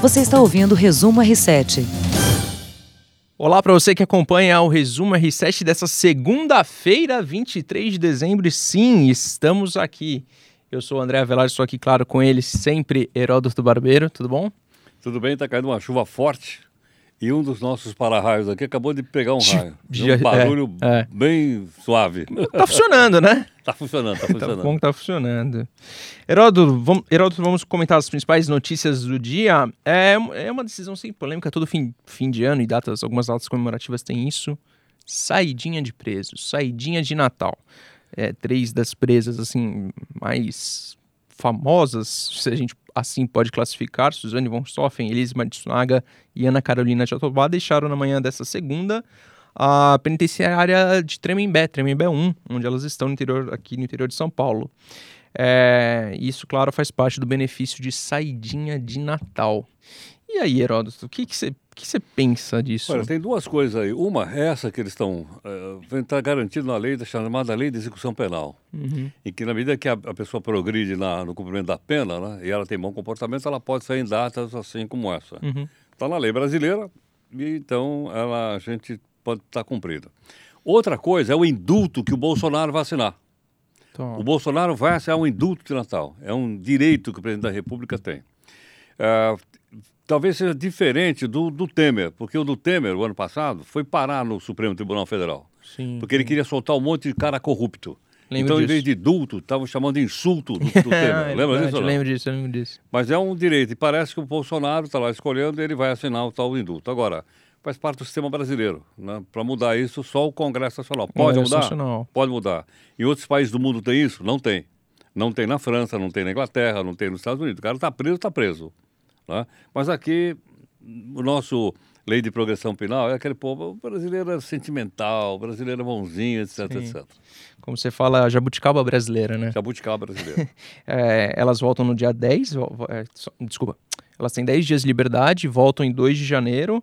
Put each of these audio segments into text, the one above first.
Você está ouvindo o Resumo R7. Olá para você que acompanha o Resumo R7 dessa segunda-feira, 23 de dezembro. Sim, estamos aqui. Eu sou o André Avelar, estou aqui, claro, com ele sempre, Heródoto Barbeiro. Tudo bom? Tudo bem, tá caindo uma chuva forte e um dos nossos para-raios aqui acabou de pegar um raio. De um barulho é, é. bem suave. Tá funcionando, né? Tá funcionando, tá funcionando. tá bom que tá funcionando. Heródoto vamos, Heródoto, vamos comentar as principais notícias do dia. É, é uma decisão sem polêmica, todo fim, fim de ano e datas, algumas datas comemorativas têm isso. Saidinha de presos, saidinha de Natal. É, três das presas, assim, mais famosas, se a gente assim pode classificar, Suzane von Stoffen, Elise Matsunaga e Ana Carolina Jatobá, deixaram na manhã dessa segunda a penitenciária de Tremembé, Tremembé 1, onde elas estão no interior, aqui no interior de São Paulo. É, isso, claro, faz parte do benefício de saidinha de Natal. E aí, Heródoto, o que você que que pensa disso? Olha, tem duas coisas aí. Uma é essa que eles estão. Está garantido na lei, chamada Lei de Execução Penal. Uhum. Em que, na medida que a, a pessoa progride na, no cumprimento da pena, né, e ela tem bom comportamento, ela pode sair em datas assim como essa. Está uhum. Tá na lei brasileira, e então ela, a gente pode estar tá cumprida. Outra coisa é o indulto que o Bolsonaro vai assinar. O Bolsonaro vai assinar um indulto de Natal. É um direito que o presidente da República tem. Uh, talvez seja diferente do, do Temer, porque o do Temer, o ano passado, foi parar no Supremo Tribunal Federal. Sim, porque sim. ele queria soltar um monte de cara corrupto. Lembro então, disso. em vez de dulto, estavam chamando de insulto do, do Temer. é Lembra disso? Eu lembro disso, eu lembro disso. Mas é um direito. E parece que o Bolsonaro está lá escolhendo e ele vai assinar o tal indulto. Agora, faz parte do sistema brasileiro. Né? Para mudar isso, só o Congresso Nacional. Pode mudar? Nacional. Pode mudar. Em outros países do mundo tem isso? Não tem. Não tem na França, não tem na Inglaterra, não tem nos Estados Unidos. O cara está preso, está preso. Né? Mas aqui, o nosso lei de progressão penal é aquele povo brasileiro é sentimental, brasileiro é bonzinho, etc, Sim. etc. Como você fala, jabuticaba brasileira, né? Jabuticaba brasileira. é, elas voltam no dia 10, é, desculpa, elas têm 10 dias de liberdade, voltam em 2 de janeiro.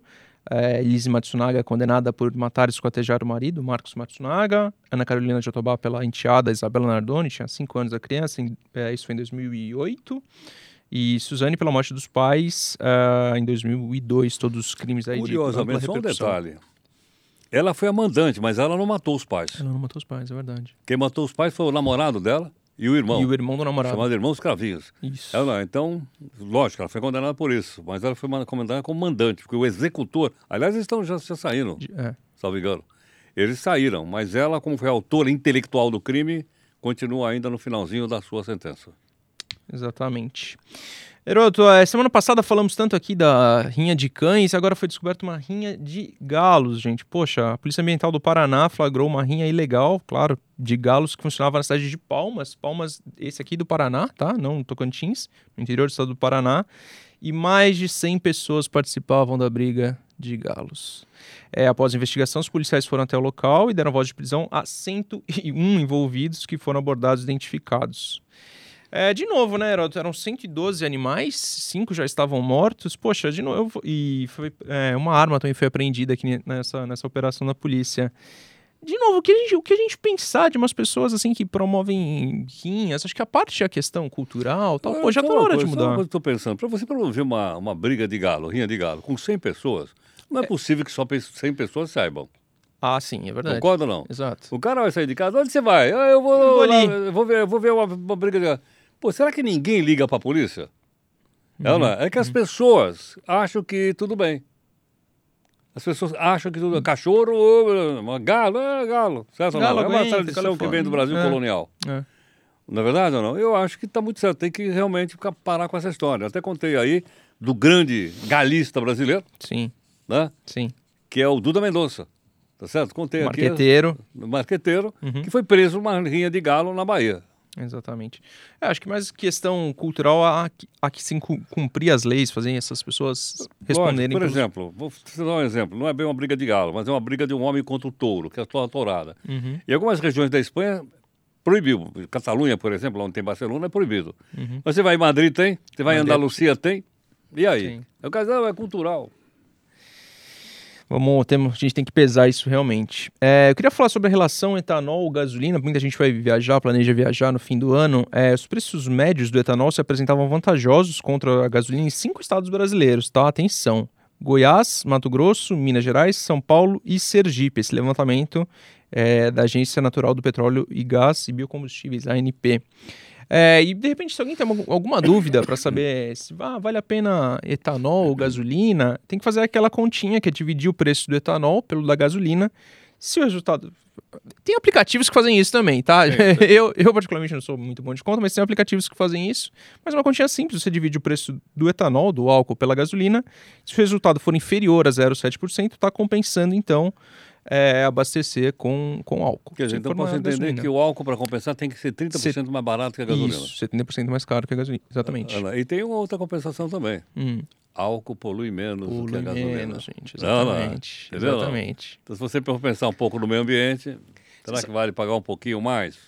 É, Elise Matsunaga é condenada por matar e esquartejar o marido, Marcos Matsunaga. Ana Carolina Jatobá pela enteada Isabela Nardoni, tinha 5 anos a criança, em, é, isso foi em 2008. E Suzane pela morte dos pais uh, em 2002, todos os crimes aí Curiosamente, de só um detalhe. Ela foi a mandante, mas ela não matou os pais. Ela não matou os pais, é verdade. Quem matou os pais foi o namorado dela e o irmão. E o irmão do namorado. Chamado irmãos cravinhos. Isso. Ela, então, lógico, ela foi condenada por isso, mas ela foi condenada como mandante, porque o executor. Aliás, eles estão já, já saíram, é. salvo engano. Eles saíram, mas ela, como foi autora intelectual do crime, continua ainda no finalzinho da sua sentença. Exatamente. Heroto, semana passada falamos tanto aqui da rinha de cães, agora foi descoberta uma rinha de galos, gente. Poxa, a Polícia Ambiental do Paraná flagrou uma rinha ilegal, claro, de galos que funcionava na cidade de Palmas. Palmas, esse aqui do Paraná, tá? Não Tocantins, no interior do estado do Paraná. E mais de 100 pessoas participavam da briga de galos. É, após a investigação, os policiais foram até o local e deram voz de prisão a 101 envolvidos que foram abordados e identificados. É, de novo, né, Heródoto? Eram 112 animais, cinco já estavam mortos. Poxa, de novo. E foi, é, uma arma também foi apreendida aqui nessa, nessa operação da polícia. De novo, o que, a gente, o que a gente pensar de umas pessoas assim que promovem rinhas? Acho que a parte é a questão cultural tal. Pô, já tá na hora de mudar. Eu tô pensando, para você promover uma, uma briga de galo, rinha de galo, com 100 pessoas, não é, é possível que só 100 pessoas saibam. Ah, sim, é verdade. Concorda ou não? Exato. O cara vai sair de casa, onde você vai? Ah, eu vou, eu vou, lá, eu vou ver, eu vou ver uma, uma briga de galo. Pô, será que ninguém liga para a polícia? É uhum. É, é que as uhum. pessoas acham que tudo bem. As pessoas acham que tudo. Cachorro, galo, é galo. Certo galo não? É uma tradição que vem do Brasil é. colonial. É. Na é verdade ou não? Eu acho que está muito certo. Tem que realmente parar com essa história. Até contei aí do grande galista brasileiro. Sim. Né? Sim. Que é o Duda Mendonça. Tá certo? Contei marqueteiro. aqui. Marqueteiro. Marqueteiro. Uhum. Que foi preso numa rinha de galo na Bahia. Exatamente. É, acho que mais questão cultural a, a que se cumprir as leis, fazer essas pessoas responderem. Lógico, por exemplo, vou te dar um exemplo. Não é bem uma briga de galo, mas é uma briga de um homem contra o touro, que é a tourada. Uhum. Em algumas regiões da Espanha, proibiu. Catalunha, por exemplo, onde tem Barcelona, é proibido. Uhum. Mas você vai em Madrid, tem. Você vai Madrid. em Andalucia, tem. E aí? Sim. É o casal, é cultural. Vamos, temos, a gente tem que pesar isso realmente. É, eu queria falar sobre a relação etanol-gasolina. Muita gente vai viajar, planeja viajar no fim do ano. É, os preços médios do etanol se apresentavam vantajosos contra a gasolina em cinco estados brasileiros, tá? Atenção. Goiás, Mato Grosso, Minas Gerais, São Paulo e Sergipe. Esse levantamento é da Agência Natural do Petróleo e Gás e Biocombustíveis, ANP. É, e de repente, se alguém tem alguma dúvida para saber se ah, vale a pena etanol ou gasolina, tem que fazer aquela continha que é dividir o preço do etanol pelo da gasolina. Se o resultado. Tem aplicativos que fazem isso também, tá? É, eu, eu, particularmente, não sou muito bom de conta, mas tem aplicativos que fazem isso. Mas é uma continha simples: você divide o preço do etanol, do álcool, pela gasolina. Se o resultado for inferior a 0,7%, está compensando, então, é, abastecer com, com álcool. Quer dizer, então posso entender gasolina. que o álcool para compensar tem que ser 30% Set... mais barato que a gasolina. Isso, 70% mais caro que a gasolina, exatamente. Ah, e tem uma outra compensação também. Hum. Álcool polui menos polui do que a gasolina. menos, gente, exatamente. Não, não. exatamente. Então se você pensar um pouco no meio ambiente, será que vale pagar um pouquinho mais?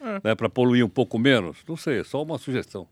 É. Né, para poluir um pouco menos? Não sei, é só uma sugestão.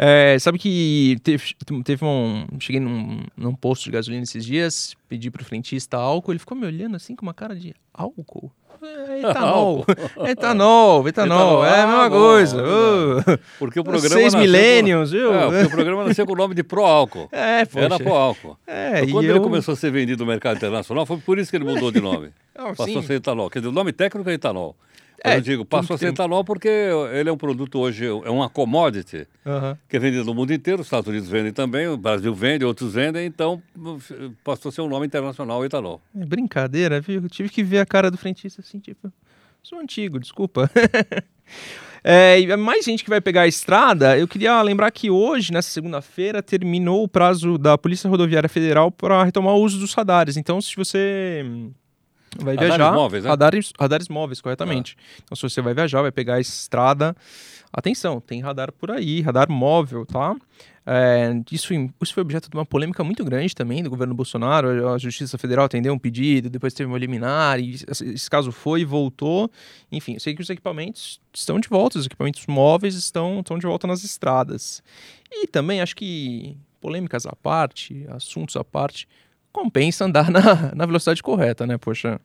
É, sabe que teve, teve um. Cheguei num, num posto de gasolina esses dias, pedi pro frentista álcool, ele ficou me olhando assim com uma cara de álcool. É, etanol, etanol, etanol, é a mesma ah, coisa. Uh, porque o programa. Seis milênios, viu? É, porque o programa nasceu com o nome de Pro Álcool. É, poxa. Era Pro Álcool. É, quando ele eu... começou a ser vendido no mercado internacional, foi por isso que ele mudou de nome. Não, Passou sim. a ser etanol. Quer dizer, o nome técnico é etanol. É, eu digo, passou a ser etanol porque ele é um produto hoje, é uma commodity uhum. que é vendido no mundo inteiro, os Estados Unidos vendem também, o Brasil vende, outros vendem, então passou a ser um nome internacional etanol. É brincadeira, viu? Eu tive que ver a cara do frentista assim, tipo, sou antigo, desculpa. É, mais gente que vai pegar a estrada, eu queria lembrar que hoje, nessa segunda-feira, terminou o prazo da Polícia Rodoviária Federal para retomar o uso dos radares. Então, se você vai radares viajar. Móveis, né? radares, radares móveis, corretamente. Ah. Então, se você vai viajar, vai pegar a estrada. Atenção, tem radar por aí, radar móvel, tá? É, isso, isso foi objeto de uma polêmica muito grande também do governo Bolsonaro. A Justiça Federal atendeu um pedido, depois teve um liminar, e esse caso foi e voltou. Enfim, eu sei que os equipamentos estão de volta, os equipamentos móveis estão, estão de volta nas estradas. E também acho que polêmicas à parte, assuntos à parte, compensa andar na, na velocidade correta, né? Poxa,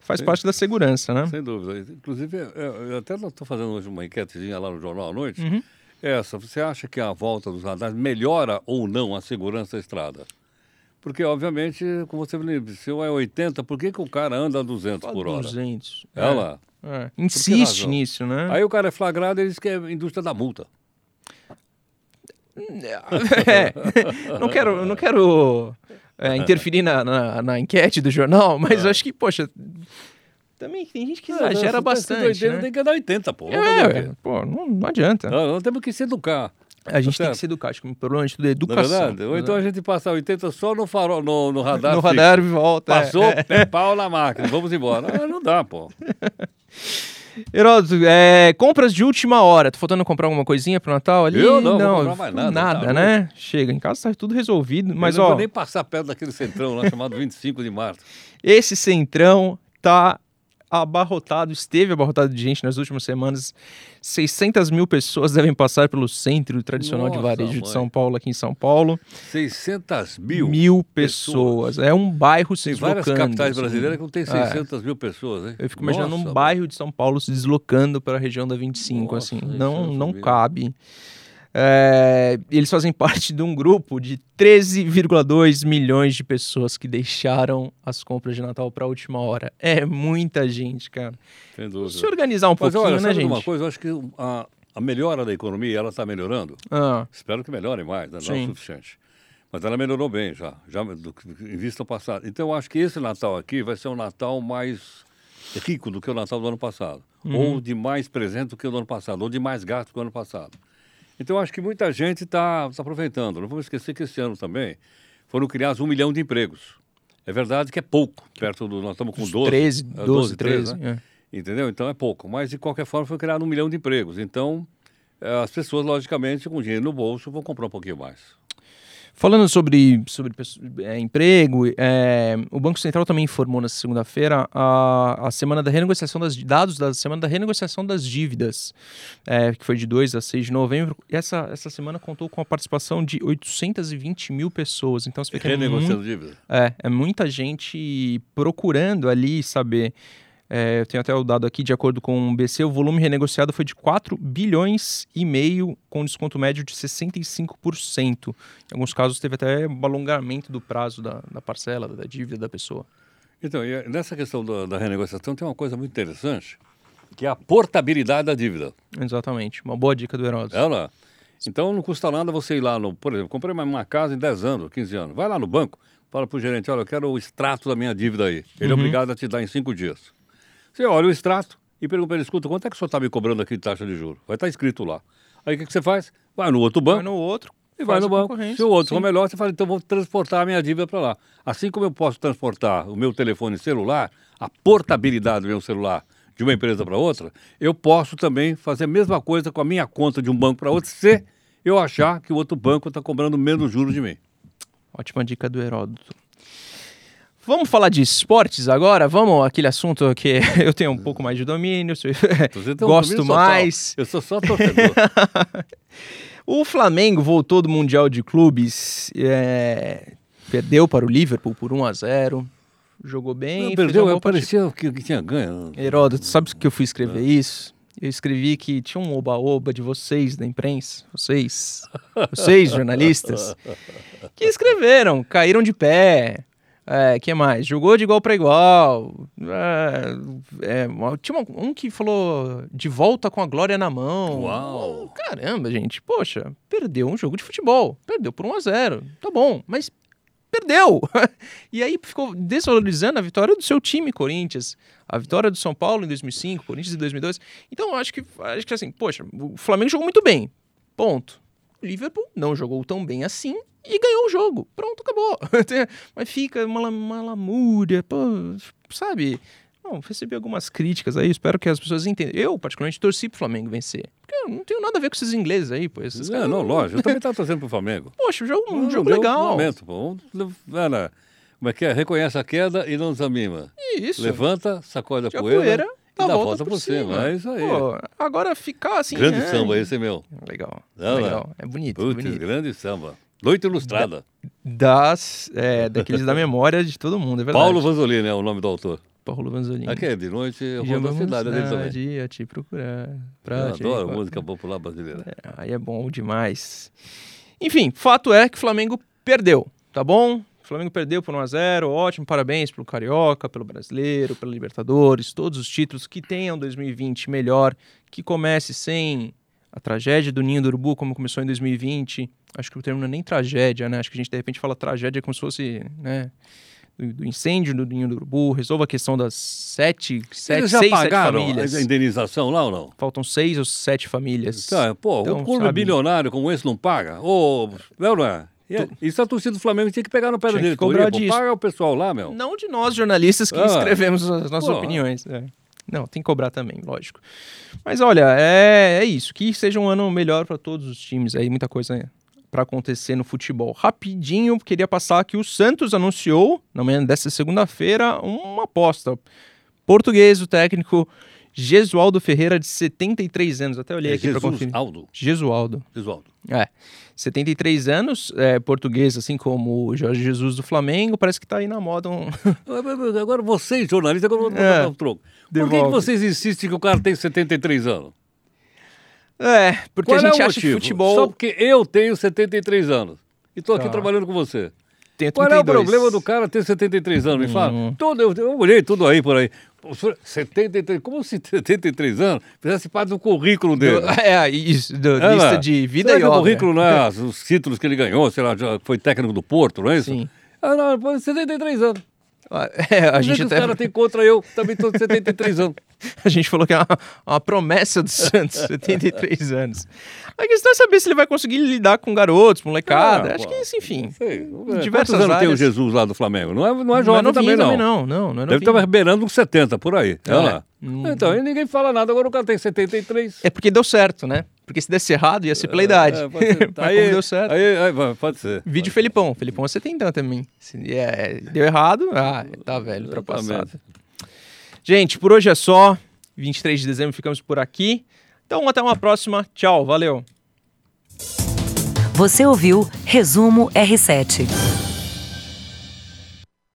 faz Sim. parte da segurança, né? Sem dúvida. Inclusive, eu até estou fazendo hoje uma enquetezinha lá no Jornal à Noite. Uhum. Essa, você acha que a volta dos radares melhora ou não a segurança da estrada? Porque, obviamente, como você me se é 80, por que, que o cara anda a 200 por hora? 200. É, é lá. É. Insiste nisso, né? Aí o cara é flagrado e diz que é indústria da multa. É. não quero, não quero é, interferir na, na, na, enquete do jornal, mas eu acho que, poxa, também tem gente que exagera não, bastante. 80, né? Tem que dar 80, pô. É, pô, não, não adianta. Não, nós temos que se educar. A gente tá tem que se educar, acho que o problema de tudo é educação. É Ou então a gente passa 80 só no farol, no, no radar. No radar e volta. Passou, é. pau na máquina, vamos embora. Não, não dá, pô. Heródoto, é, compras de última hora. Tá faltando comprar alguma coisinha pro Natal ali? Eu não, não vou comprar mais nada. Nada, tá né? Chega, em casa tá tudo resolvido. Mas, eu não ó, vou nem passar perto daquele centrão lá chamado 25 de março. Esse centrão tá abarrotado, esteve abarrotado de gente nas últimas semanas. 600 mil pessoas devem passar pelo centro tradicional Nossa, de varejo mãe. de São Paulo, aqui em São Paulo. 600 mil? Mil pessoas. pessoas. É um bairro se tem deslocando. Tem várias capitais assim. brasileiras que não tem 600 é. mil pessoas, hein? Eu fico imaginando Nossa, um bairro de São Paulo se deslocando para a região da 25, Nossa, assim. Não, não cabe. É, eles fazem parte de um grupo de 13,2 milhões de pessoas que deixaram as compras de Natal para a última hora. É muita gente, cara. Sem dúvida. Se organizar um Mas, pouquinho, olha, né, gente? uma coisa, eu acho que a, a melhora da economia, ela está melhorando. Ah. Espero que melhore mais, né? não é o suficiente. Mas ela melhorou bem já, já do, em vista passado. Então, eu acho que esse Natal aqui vai ser um Natal mais rico do que o Natal do ano passado. Uhum. Ou de mais presente do que o do ano passado, ou de mais gasto do que o ano passado. Então, acho que muita gente está tá aproveitando. Não vamos esquecer que esse ano também foram criados um milhão de empregos. É verdade que é pouco, perto do. Nós estamos com 12. 13, 12, 12 13. 13 né? é. Entendeu? Então é pouco. Mas, de qualquer forma, foi criado um milhão de empregos. Então, eh, as pessoas, logicamente, com dinheiro no bolso, vão comprar um pouquinho mais. Falando sobre, sobre é, emprego, é, o Banco Central também informou nessa segunda-feira a, a semana da renegociação das dados da semana da renegociação das dívidas, é, que foi de 2 a 6 de novembro. E essa, essa semana contou com a participação de 820 mil pessoas. Então você que é, Renegociando dívida. é, é muita gente procurando ali saber. É, eu tenho até o dado aqui, de acordo com o BC, o volume renegociado foi de 4 bilhões e meio, com desconto médio de 65%. Em alguns casos teve até um alongamento do prazo da, da parcela, da dívida da pessoa. Então, e nessa questão da, da renegociação tem uma coisa muito interessante, que é a portabilidade da dívida. Exatamente, uma boa dica do Heródoto. É, lá. Então não custa nada você ir lá no, por exemplo, comprei uma- casa em 10 anos, 15 anos. Vai lá no banco, fala pro gerente, olha, eu quero o extrato da minha dívida aí. Ele é obrigado a te dar em cinco dias. Você olha o extrato e pergunta para ele, escuta, quanto é que o senhor está me cobrando aqui de taxa de juros? Vai estar escrito lá. Aí o que, que você faz? Vai no outro banco Vai no outro e vai no banco. Se o outro Sim. for melhor, você fala, então vou transportar a minha dívida para lá. Assim como eu posso transportar o meu telefone celular, a portabilidade do meu celular de uma empresa para outra, eu posso também fazer a mesma coisa com a minha conta de um banco para outro, se eu achar que o outro banco está cobrando menos juros de mim. Ótima dica do Heródoto. Vamos falar de esportes agora? Vamos aquele assunto que eu tenho um pouco mais de domínio, um gosto domínio total. mais. Eu sou só torcedor. O Flamengo voltou do Mundial de Clubes, é, perdeu para o Liverpool por 1 a 0 jogou bem. Não, fez perdeu, uma eu parecia que, que tinha ganho. Heródoto, sabe que eu fui É. escrever isso? Eu escrevi que tinha um oba-oba de vocês da imprensa, vocês, vocês jornalistas, que escreveram, caíram de pé. É, que mais? Jogou de igual para igual. É, é, tinha uma- um que falou de volta com a glória na mão. Uau. Caramba, gente. Poxa, perdeu um jogo de futebol. Perdeu por 1 a 0 Tá bom, mas perdeu. e aí ficou desvalorizando a vitória do seu time, Corinthians. A vitória do São Paulo em 2005, Corinthians em 2002. Então, acho que, acho que assim, poxa, o Flamengo jogou muito bem. Ponto. Liverpool não jogou tão bem assim e ganhou o jogo. Pronto, acabou. Mas fica uma, uma lamúria, pô, sabe? Bom, recebi algumas críticas aí, espero que as pessoas entendam. Eu, particularmente, torci pro Flamengo vencer. Porque eu não tenho nada a ver com esses ingleses aí, pô. Esses É, caras não, lógico. Eu também estava torcendo pro Flamengo. Poxa, o jogo, um jogo legal. momento, pô. Olha, como é que é? Reconhece a queda e não desanima. Isso. Levanta, sacode a Tira a poeira, poeira, e dá dá a volta, volta por, por cima. cima. É isso aí. Pô, agora ficar assim. grande é, samba esse, meu. Legal. Não, legal. É bonito. Putz, bonito. grande samba. Noite Ilustrada. Das, é, daqueles da memória de todo mundo, é verdade. Paulo Vanzolini é o nome do autor. Paulo Vanzolini. Aqui é de noite, eu Já vou da vamos cidade dele também. dia te procurar. Eu Pra te adoro encontrar. música popular brasileira. É, Aí é bom demais. Enfim, fato é que o Flamengo perdeu, tá bom? Flamengo perdeu por 1x0, ótimo, parabéns pelo Carioca, pelo Brasileiro, pelo Libertadores, todos os títulos que tenham 2020 melhor, que comece sem a tragédia do Ninho do Urubu, como começou em 2020. Acho que o termo não é nem tragédia, né? Acho que a gente de repente fala tragédia como se fosse, né? Do, do incêndio do Ninho do Urubu, resolva a questão das sete, sete Eles já seis, sete pagaram famílias. a indenização lá ou não? Faltam seis ou sete famílias. Tá, pô, Então, um clube bilionário como esse não paga? Ô, não, não é? E é- Isso a torcida do Flamengo tinha que pegar no pé da Tinha que diretoria. cobrar disso. Paga o pessoal lá, meu. Não de nós, jornalistas, que Ah. escrevemos as nossas Pô. opiniões. é. Não, tem que cobrar também, lógico. Mas olha, é, é isso. Que seja um ano melhor para todos os times aí, muita coisa para acontecer no futebol. Rapidinho, queria passar que o Santos anunciou, na manhã desta segunda-feira, uma aposta. Português, o técnico Gesualdo Ferreira, de 73 anos. Até olhei É aqui para conferir. Aldo. Gesualdo. Jesualdo. É. 73 anos, é, português, assim como o Jorge Jesus do Flamengo, parece que tá aí na moda um. Agora vocês, jornalistas, agora eu vou É. dar um troco. Por que, que vocês insistem que o cara tem 73 anos? É, porque Qual a gente é o acha que motivo? futebol Só porque eu tenho 73 anos. E estou aqui Tá. trabalhando com você. Tem Qual é o 32. problema do cara ter 73 anos? Me fala. Hum. Todo, eu, eu olhei tudo aí por aí. O senhor, 73, como se 73 anos fizesse parte do currículo dele? Do- É, isso, do, É, lista de vida e que o obra. currículo é as- os títulos que ele ganhou, sei lá, já foi técnico do Porto, não é isso? Sim. Ah, não, pô, 73 anos. É, a gente que os até caras têm contra eu, também estou com 73 anos. a gente falou que é uma, uma promessa do Santos, 73 anos. A questão é saber se ele vai conseguir lidar com garotos, molecada. Ah, Acho pô. que isso, enfim. Sei, Diversas anos tem o áreas. Jesus lá do Flamengo? Não é, não é Não é jovem novinho também, não. não. Não, não é Deve estar beirando uns 70 por aí. É. Lá. Hum. Então, e ninguém fala nada. Agora o cara tem 73. É porque deu certo, né? Porque se desse errado, ia ser pela idade. É, pode ser. Mas aí, como deu certo. Aí, aí, pode ser. Vídeo pode Felipão. Felipão você tem tanto também. Se é, deu errado, ah, tá velho, ultrapassado. Gente, por hoje é só. 23 de dezembro ficamos por aqui. Então, até uma próxima. Tchau, valeu. Você ouviu Resumo R7.